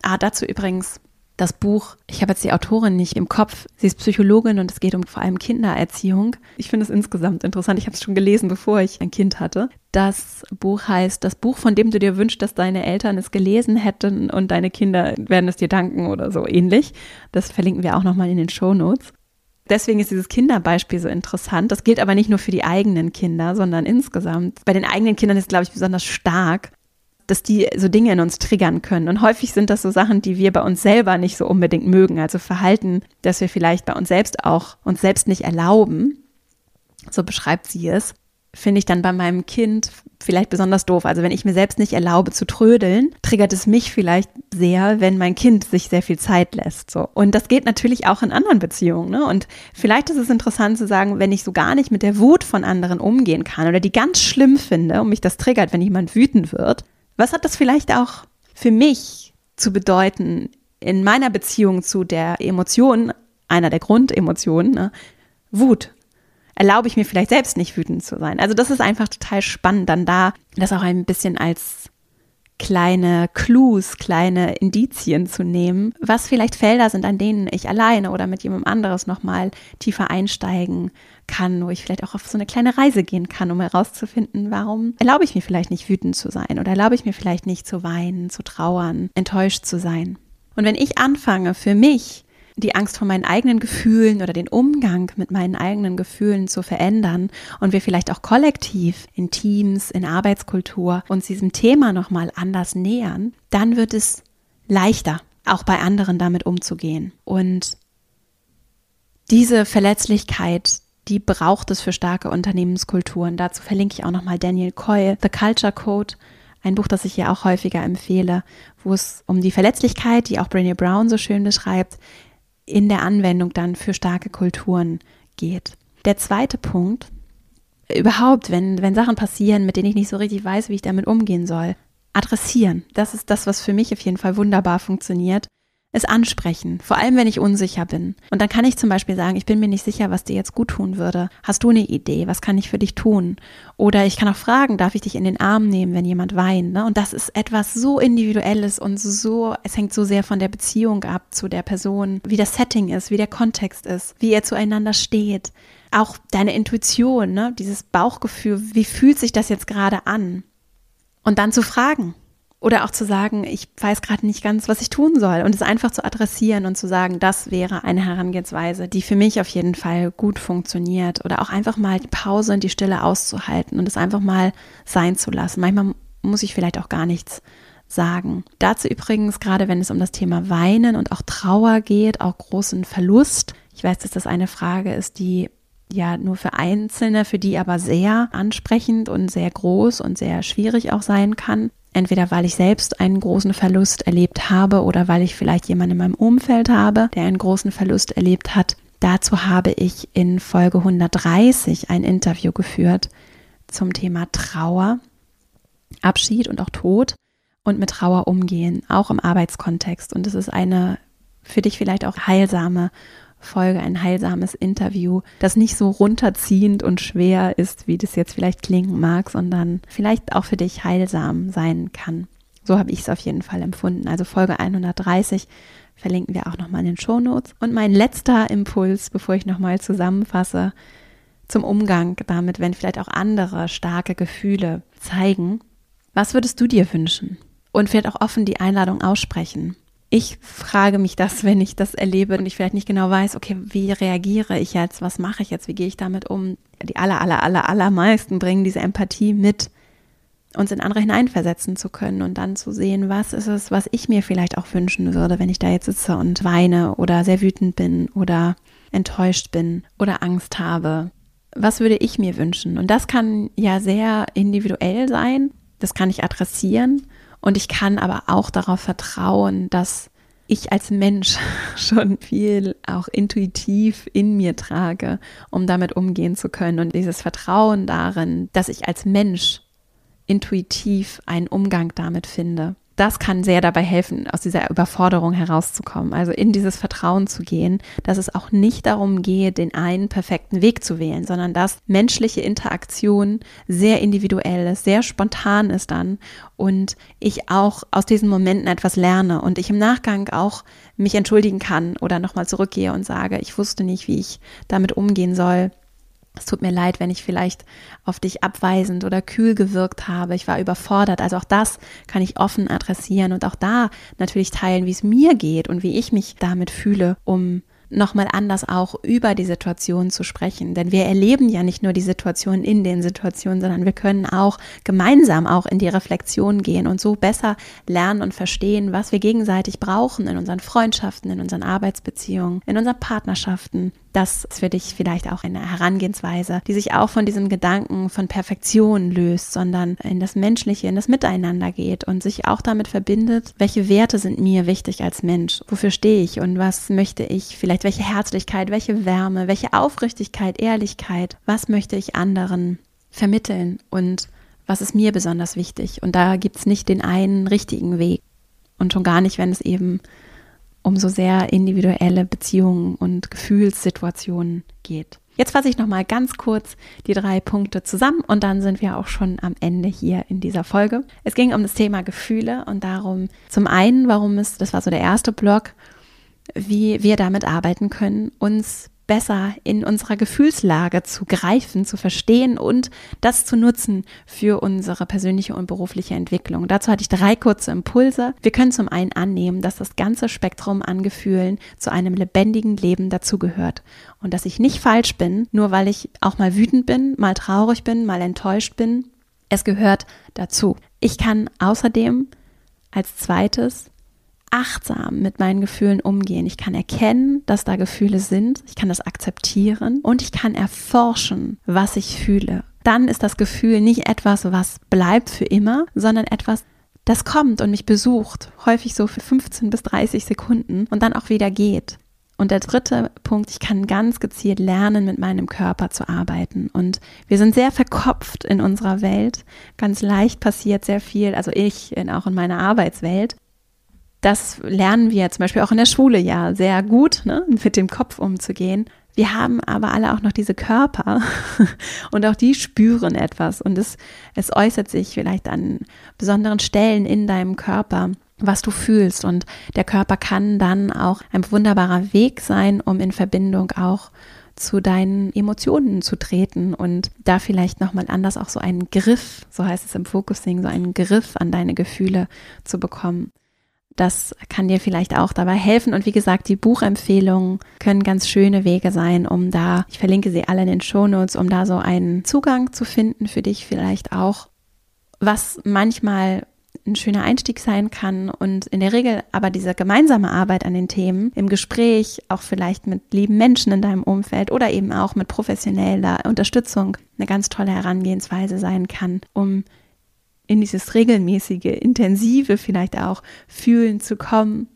S1: Ah, dazu übrigens das Buch, ich habe jetzt die Autorin nicht im Kopf, sie ist Psychologin und es geht um vor allem Kindererziehung. Ich finde es insgesamt interessant, ich habe es schon gelesen, bevor ich ein Kind hatte. Das Buch heißt, das Buch, von dem du dir wünschst, dass deine Eltern es gelesen hätten und deine Kinder werden es dir danken oder so ähnlich. Das verlinken wir auch nochmal in den Show Notes. Deswegen ist dieses Kinderbeispiel so interessant. Das gilt aber nicht nur für die eigenen Kinder, sondern insgesamt. Bei den eigenen Kindern ist, glaube ich, besonders stark, dass die so Dinge in uns triggern können. Und häufig sind das so Sachen, die wir bei uns selber nicht so unbedingt mögen. Also Verhalten, das wir vielleicht bei uns selbst auch uns selbst nicht erlauben. So beschreibt sie es. Finde ich dann bei meinem Kind vielleicht besonders doof. Also wenn ich mir selbst nicht erlaube zu trödeln, triggert es mich vielleicht sehr, wenn mein Kind sich sehr viel Zeit lässt. So. Und das geht natürlich auch in anderen Beziehungen. Ne? Und vielleicht ist es interessant zu sagen, wenn ich so gar nicht mit der Wut von anderen umgehen kann oder die ganz schlimm finde und mich das triggert, wenn jemand wütend wird, was hat das vielleicht auch für mich zu bedeuten in meiner Beziehung zu der Emotion, einer der Grundemotionen, ne? Wut? Erlaube ich mir vielleicht selbst nicht wütend zu sein? Also das ist einfach total spannend, dann da das auch ein bisschen als kleine Clues, kleine Indizien zu nehmen, was vielleicht Felder sind, an denen ich alleine oder mit jemandem anderes nochmal tiefer einsteigen kann, wo ich vielleicht auch auf so eine kleine Reise gehen kann, um herauszufinden, warum erlaube ich mir vielleicht nicht wütend zu sein oder erlaube ich mir vielleicht nicht zu weinen, zu trauern, enttäuscht zu sein. Und wenn ich anfange, für mich die Angst vor meinen eigenen Gefühlen oder den Umgang mit meinen eigenen Gefühlen zu verändern und wir vielleicht auch kollektiv in Teams, in Arbeitskultur uns diesem Thema nochmal anders nähern, dann wird es leichter, auch bei anderen damit umzugehen. Und diese Verletzlichkeit, die braucht es für starke Unternehmenskulturen. Dazu verlinke ich auch nochmal Daniel Coyle, The Culture Code, ein Buch, das ich hier auch häufiger empfehle, wo es um die Verletzlichkeit, die auch Brené Brown so schön beschreibt, in der Anwendung dann für starke Kulturen geht. Der zweite Punkt, überhaupt, wenn, wenn Sachen passieren, mit denen ich nicht so richtig weiß, wie ich damit umgehen soll, adressieren. Das ist das, was für mich auf jeden Fall wunderbar funktioniert es ansprechen, vor allem wenn ich unsicher bin. Und dann kann ich zum Beispiel sagen, ich bin mir nicht sicher, was dir jetzt gut tun würde. Hast du eine Idee? Was kann ich für dich tun? Oder ich kann auch fragen, darf ich dich in den Arm nehmen, wenn jemand weint? Ne? Und das ist etwas so Individuelles und so, es hängt so sehr von der Beziehung ab zu der Person, wie das Setting ist, wie der Kontext ist, wie ihr zueinander steht. Auch deine Intuition, ne? dieses Bauchgefühl, wie fühlt sich das jetzt gerade an? Und dann zu fragen, oder auch zu sagen, ich weiß gerade nicht ganz, was ich tun soll. Und es einfach zu adressieren und zu sagen, das wäre eine Herangehensweise, die für mich auf jeden Fall gut funktioniert. Oder auch einfach mal die Pause und die Stille auszuhalten und es einfach mal sein zu lassen. Manchmal muss ich vielleicht auch gar nichts sagen. Dazu übrigens, gerade wenn es um das Thema Weinen und auch Trauer geht, auch großen Verlust. Ich weiß, dass das eine Frage ist, die ja nur für Einzelne, für die aber sehr ansprechend und sehr groß und sehr schwierig auch sein kann entweder weil ich selbst einen großen Verlust erlebt habe oder weil ich vielleicht jemanden in meinem Umfeld habe, der einen großen Verlust erlebt hat. Dazu habe ich in Folge 130 ein Interview geführt zum Thema Trauer, Abschied und auch Tod und mit Trauer umgehen, auch im Arbeitskontext. Und es ist eine für dich vielleicht auch heilsame Folge, ein heilsames Interview, das nicht so runterziehend und schwer ist, wie das jetzt vielleicht klingen mag, sondern vielleicht auch für dich heilsam sein kann. So habe ich es auf jeden Fall empfunden. Also Folge 130 verlinken wir auch nochmal in den Shownotes. Und mein letzter Impuls, bevor ich nochmal zusammenfasse, zum Umgang damit, wenn vielleicht auch andere starke Gefühle zeigen. Was würdest du dir wünschen? Und vielleicht auch offen die Einladung aussprechen. Ich frage mich das, wenn ich das erlebe und ich vielleicht nicht genau weiß, okay, wie reagiere ich jetzt? Was mache ich jetzt? Wie gehe ich damit um? Die aller, aller, aller, allermeisten bringen diese Empathie mit, uns in andere hineinversetzen zu können und dann zu sehen, was ist es, was ich mir vielleicht auch wünschen würde, wenn ich da jetzt sitze und weine oder sehr wütend bin oder enttäuscht bin oder Angst habe. Was würde ich mir wünschen? Und das kann ja sehr individuell sein. Das kann ich adressieren und ich kann aber auch darauf vertrauen, dass ich als Mensch schon viel auch intuitiv in mir trage, um damit umgehen zu können. Und dieses Vertrauen darin, dass ich als Mensch intuitiv einen Umgang damit finde das kann sehr dabei helfen, aus dieser Überforderung herauszukommen. Also in dieses Vertrauen zu gehen, dass es auch nicht darum geht, den einen perfekten Weg zu wählen, sondern dass menschliche Interaktion sehr individuell ist, sehr spontan ist dann und ich auch aus diesen Momenten etwas lerne und ich im Nachgang auch mich entschuldigen kann oder nochmal zurückgehe und sage, ich wusste nicht, wie ich damit umgehen soll es tut mir leid, wenn ich vielleicht auf dich abweisend oder kühl gewirkt habe. Ich war überfordert. Also auch das kann ich offen adressieren und auch da natürlich teilen, wie es mir geht und wie ich mich damit fühle, um nochmal anders auch über die Situation zu sprechen. Denn wir erleben ja nicht nur die Situation in den Situationen, sondern wir können auch gemeinsam auch in die Reflexion gehen und so besser lernen und verstehen, was wir gegenseitig brauchen in unseren Freundschaften, in unseren Arbeitsbeziehungen, in unseren Partnerschaften, das ist für dich vielleicht auch eine Herangehensweise, die sich auch von diesem Gedanken von Perfektion löst, sondern in das Menschliche, in das Miteinander geht und sich auch damit verbindet, welche Werte sind mir wichtig als Mensch, wofür stehe ich? Und was möchte ich, vielleicht welche Herzlichkeit, welche Wärme, welche Aufrichtigkeit, Ehrlichkeit, was möchte ich anderen vermitteln und was ist mir besonders wichtig. Und da gibt es nicht den einen richtigen Weg. Und schon gar nicht, wenn es eben um so sehr individuelle Beziehungen und Gefühlssituationen geht. Jetzt fasse ich nochmal ganz kurz die drei Punkte zusammen und dann sind wir auch schon am Ende hier in dieser Folge. Es ging um das Thema Gefühle und darum, zum einen, warum es, das war so der erste Block, wie wir damit arbeiten können, uns besser in unserer Gefühlslage zu greifen, zu verstehen und das zu nutzen für unsere persönliche und berufliche Entwicklung. Dazu hatte ich drei kurze Impulse. Wir können zum einen annehmen, dass das ganze Spektrum an Gefühlen zu einem lebendigen Leben dazugehört und dass ich nicht falsch bin, nur weil ich auch mal wütend bin, mal traurig bin, mal enttäuscht bin. Es gehört dazu. Ich kann außerdem als zweites achtsam mit meinen Gefühlen umgehen. Ich kann erkennen, dass da Gefühle sind. Ich kann das akzeptieren und ich kann erforschen, was ich fühle. Dann ist das Gefühl nicht etwas, was bleibt für immer, sondern etwas, das kommt und mich besucht. Häufig so für 15 bis 30 Sekunden und dann auch wieder geht. Und der dritte Punkt, ich kann ganz gezielt lernen, mit meinem Körper zu arbeiten. Und wir sind sehr verkopft in unserer Welt. Ganz leicht passiert sehr viel, also ich in, auch in meiner Arbeitswelt. Das lernen wir zum Beispiel auch in der Schule ja sehr gut, ne? mit dem Kopf umzugehen. Wir haben aber alle auch noch diese Körper und auch die spüren etwas und es, es äußert sich vielleicht an besonderen Stellen in deinem Körper, was du fühlst und der Körper kann dann auch ein wunderbarer Weg sein, um in Verbindung auch zu deinen Emotionen zu treten und da vielleicht nochmal anders auch so einen Griff, so heißt es im Focusing, so einen Griff an deine Gefühle zu bekommen. Das kann dir vielleicht auch dabei helfen. Und wie gesagt, die Buchempfehlungen können ganz schöne Wege sein, um da, ich verlinke sie alle in den Shownotes, um da so einen Zugang zu finden für dich vielleicht auch, was manchmal ein schöner Einstieg sein kann und in der Regel aber diese gemeinsame Arbeit an den Themen im Gespräch, auch vielleicht mit lieben Menschen in deinem Umfeld oder eben auch mit professioneller Unterstützung eine ganz tolle Herangehensweise sein kann, um in dieses regelmäßige, intensive vielleicht auch Fühlen zu kommen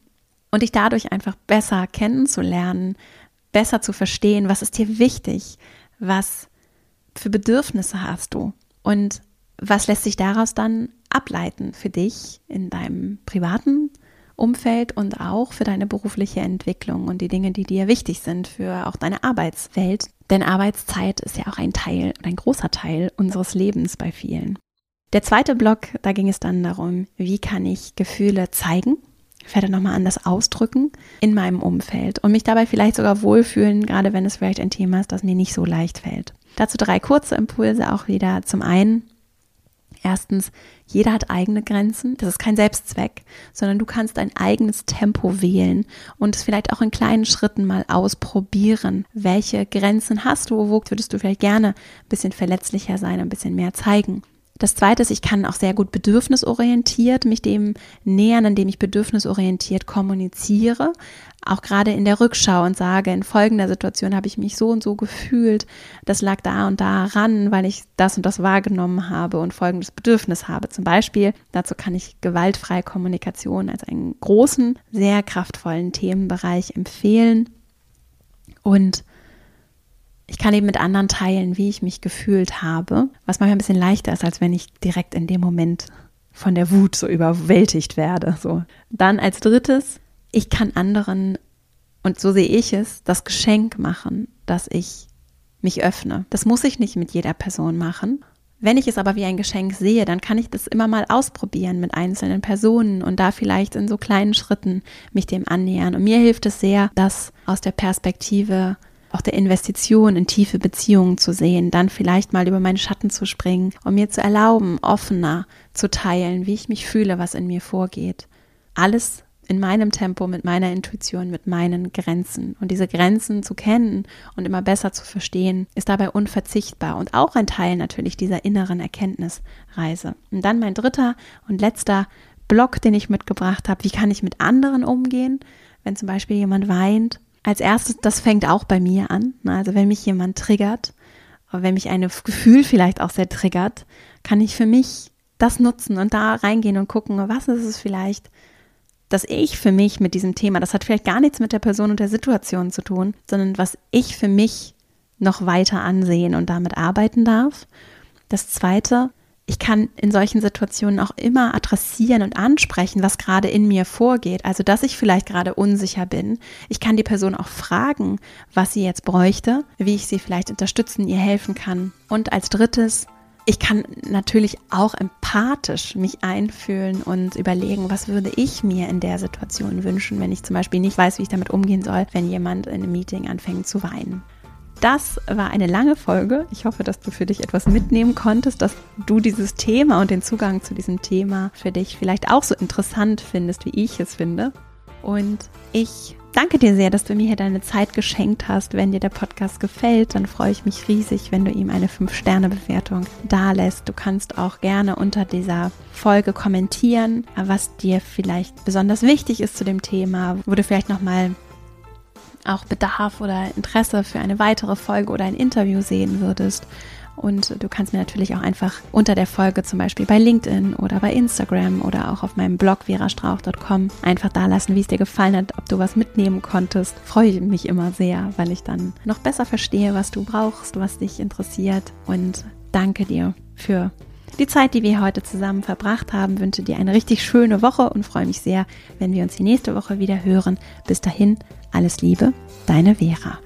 S1: und dich dadurch einfach besser kennenzulernen, besser zu verstehen, was ist dir wichtig, was für Bedürfnisse hast du und was lässt sich daraus dann ableiten für dich in deinem privaten Umfeld und auch für deine berufliche Entwicklung und die Dinge, die dir wichtig sind für auch deine Arbeitswelt. Denn Arbeitszeit ist ja auch ein Teil, ein großer Teil unseres Lebens bei vielen. Der zweite Block, da ging es dann darum, wie kann ich Gefühle zeigen, ich werde nochmal anders ausdrücken in meinem Umfeld und mich dabei vielleicht sogar wohlfühlen, gerade wenn es vielleicht ein Thema ist, das mir nicht so leicht fällt. Dazu drei kurze Impulse auch wieder. Zum einen, Erstens, jeder hat eigene Grenzen. Das ist kein Selbstzweck, sondern du kannst dein eigenes Tempo wählen und es vielleicht auch in kleinen Schritten mal ausprobieren. Welche Grenzen hast du? Wo würdest du vielleicht gerne ein bisschen verletzlicher sein, ein bisschen mehr zeigen? Das zweite ist, ich kann auch sehr gut bedürfnisorientiert mich dem nähern, indem ich bedürfnisorientiert kommuniziere. Auch gerade in der Rückschau und sage, in folgender Situation habe ich mich so und so gefühlt. Das lag da und da ran, weil ich das und das wahrgenommen habe und folgendes Bedürfnis habe. Zum Beispiel, dazu kann ich gewaltfreie Kommunikation als einen großen, sehr kraftvollen Themenbereich empfehlen. Und ich kann eben mit anderen teilen, wie ich mich gefühlt habe, was manchmal ein bisschen leichter ist, als wenn ich direkt in dem Moment von der Wut so überwältigt werde. So. Dann als drittes, ich kann anderen, und so sehe ich es, das Geschenk machen, dass ich mich öffne. Das muss ich nicht mit jeder Person machen. Wenn ich es aber wie ein Geschenk sehe, dann kann ich das immer mal ausprobieren mit einzelnen Personen und da vielleicht in so kleinen Schritten mich dem annähern. Und mir hilft es sehr, das aus der Perspektive auch der Investition in tiefe Beziehungen zu sehen, dann vielleicht mal über meinen Schatten zu springen und mir zu erlauben, offener zu teilen, wie ich mich fühle, was in mir vorgeht. Alles in meinem Tempo, mit meiner Intuition, mit meinen Grenzen. Und diese Grenzen zu kennen und immer besser zu verstehen, ist dabei unverzichtbar und auch ein Teil natürlich dieser inneren Erkenntnisreise. Und dann mein dritter und letzter Block, den ich mitgebracht habe, wie kann ich mit anderen umgehen, wenn zum Beispiel jemand weint als erstes, das fängt auch bei mir an. Ne? Also wenn mich jemand triggert, wenn mich ein Gefühl vielleicht auch sehr triggert, kann ich für mich das nutzen und da reingehen und gucken, was ist es vielleicht, dass ich für mich mit diesem Thema, das hat vielleicht gar nichts mit der Person und der Situation zu tun, sondern was ich für mich noch weiter ansehen und damit arbeiten darf. Das zweite, ich kann in solchen Situationen auch immer adressieren und ansprechen, was gerade in mir vorgeht. Also, dass ich vielleicht gerade unsicher bin. Ich kann die Person auch fragen, was sie jetzt bräuchte, wie ich sie vielleicht unterstützen, ihr helfen kann. Und als drittes, ich kann natürlich auch empathisch mich einfühlen und überlegen, was würde ich mir in der Situation wünschen, wenn ich zum Beispiel nicht weiß, wie ich damit umgehen soll, wenn jemand in einem Meeting anfängt zu weinen. Das war eine lange Folge. Ich hoffe, dass du für dich etwas mitnehmen konntest, dass du dieses Thema und den Zugang zu diesem Thema für dich vielleicht auch so interessant findest, wie ich es finde. Und ich danke dir sehr, dass du mir hier deine Zeit geschenkt hast. Wenn dir der Podcast gefällt, dann freue ich mich riesig, wenn du ihm eine 5-Sterne-Bewertung dalässt. Du kannst auch gerne unter dieser Folge kommentieren, was dir vielleicht besonders wichtig ist zu dem Thema, wo du vielleicht nochmal auch Bedarf oder Interesse für eine weitere Folge oder ein Interview sehen würdest. Und du kannst mir natürlich auch einfach unter der Folge zum Beispiel bei LinkedIn oder bei Instagram oder auch auf meinem Blog verastrauch.com einfach da lassen, wie es dir gefallen hat, ob du was mitnehmen konntest. Freue ich mich immer sehr, weil ich dann noch besser verstehe, was du brauchst, was dich interessiert. Und danke dir für die Zeit, die wir heute zusammen verbracht haben. Wünsche dir eine richtig schöne Woche und freue mich sehr, wenn wir uns die nächste Woche wieder hören. Bis dahin, alles Liebe, deine Vera.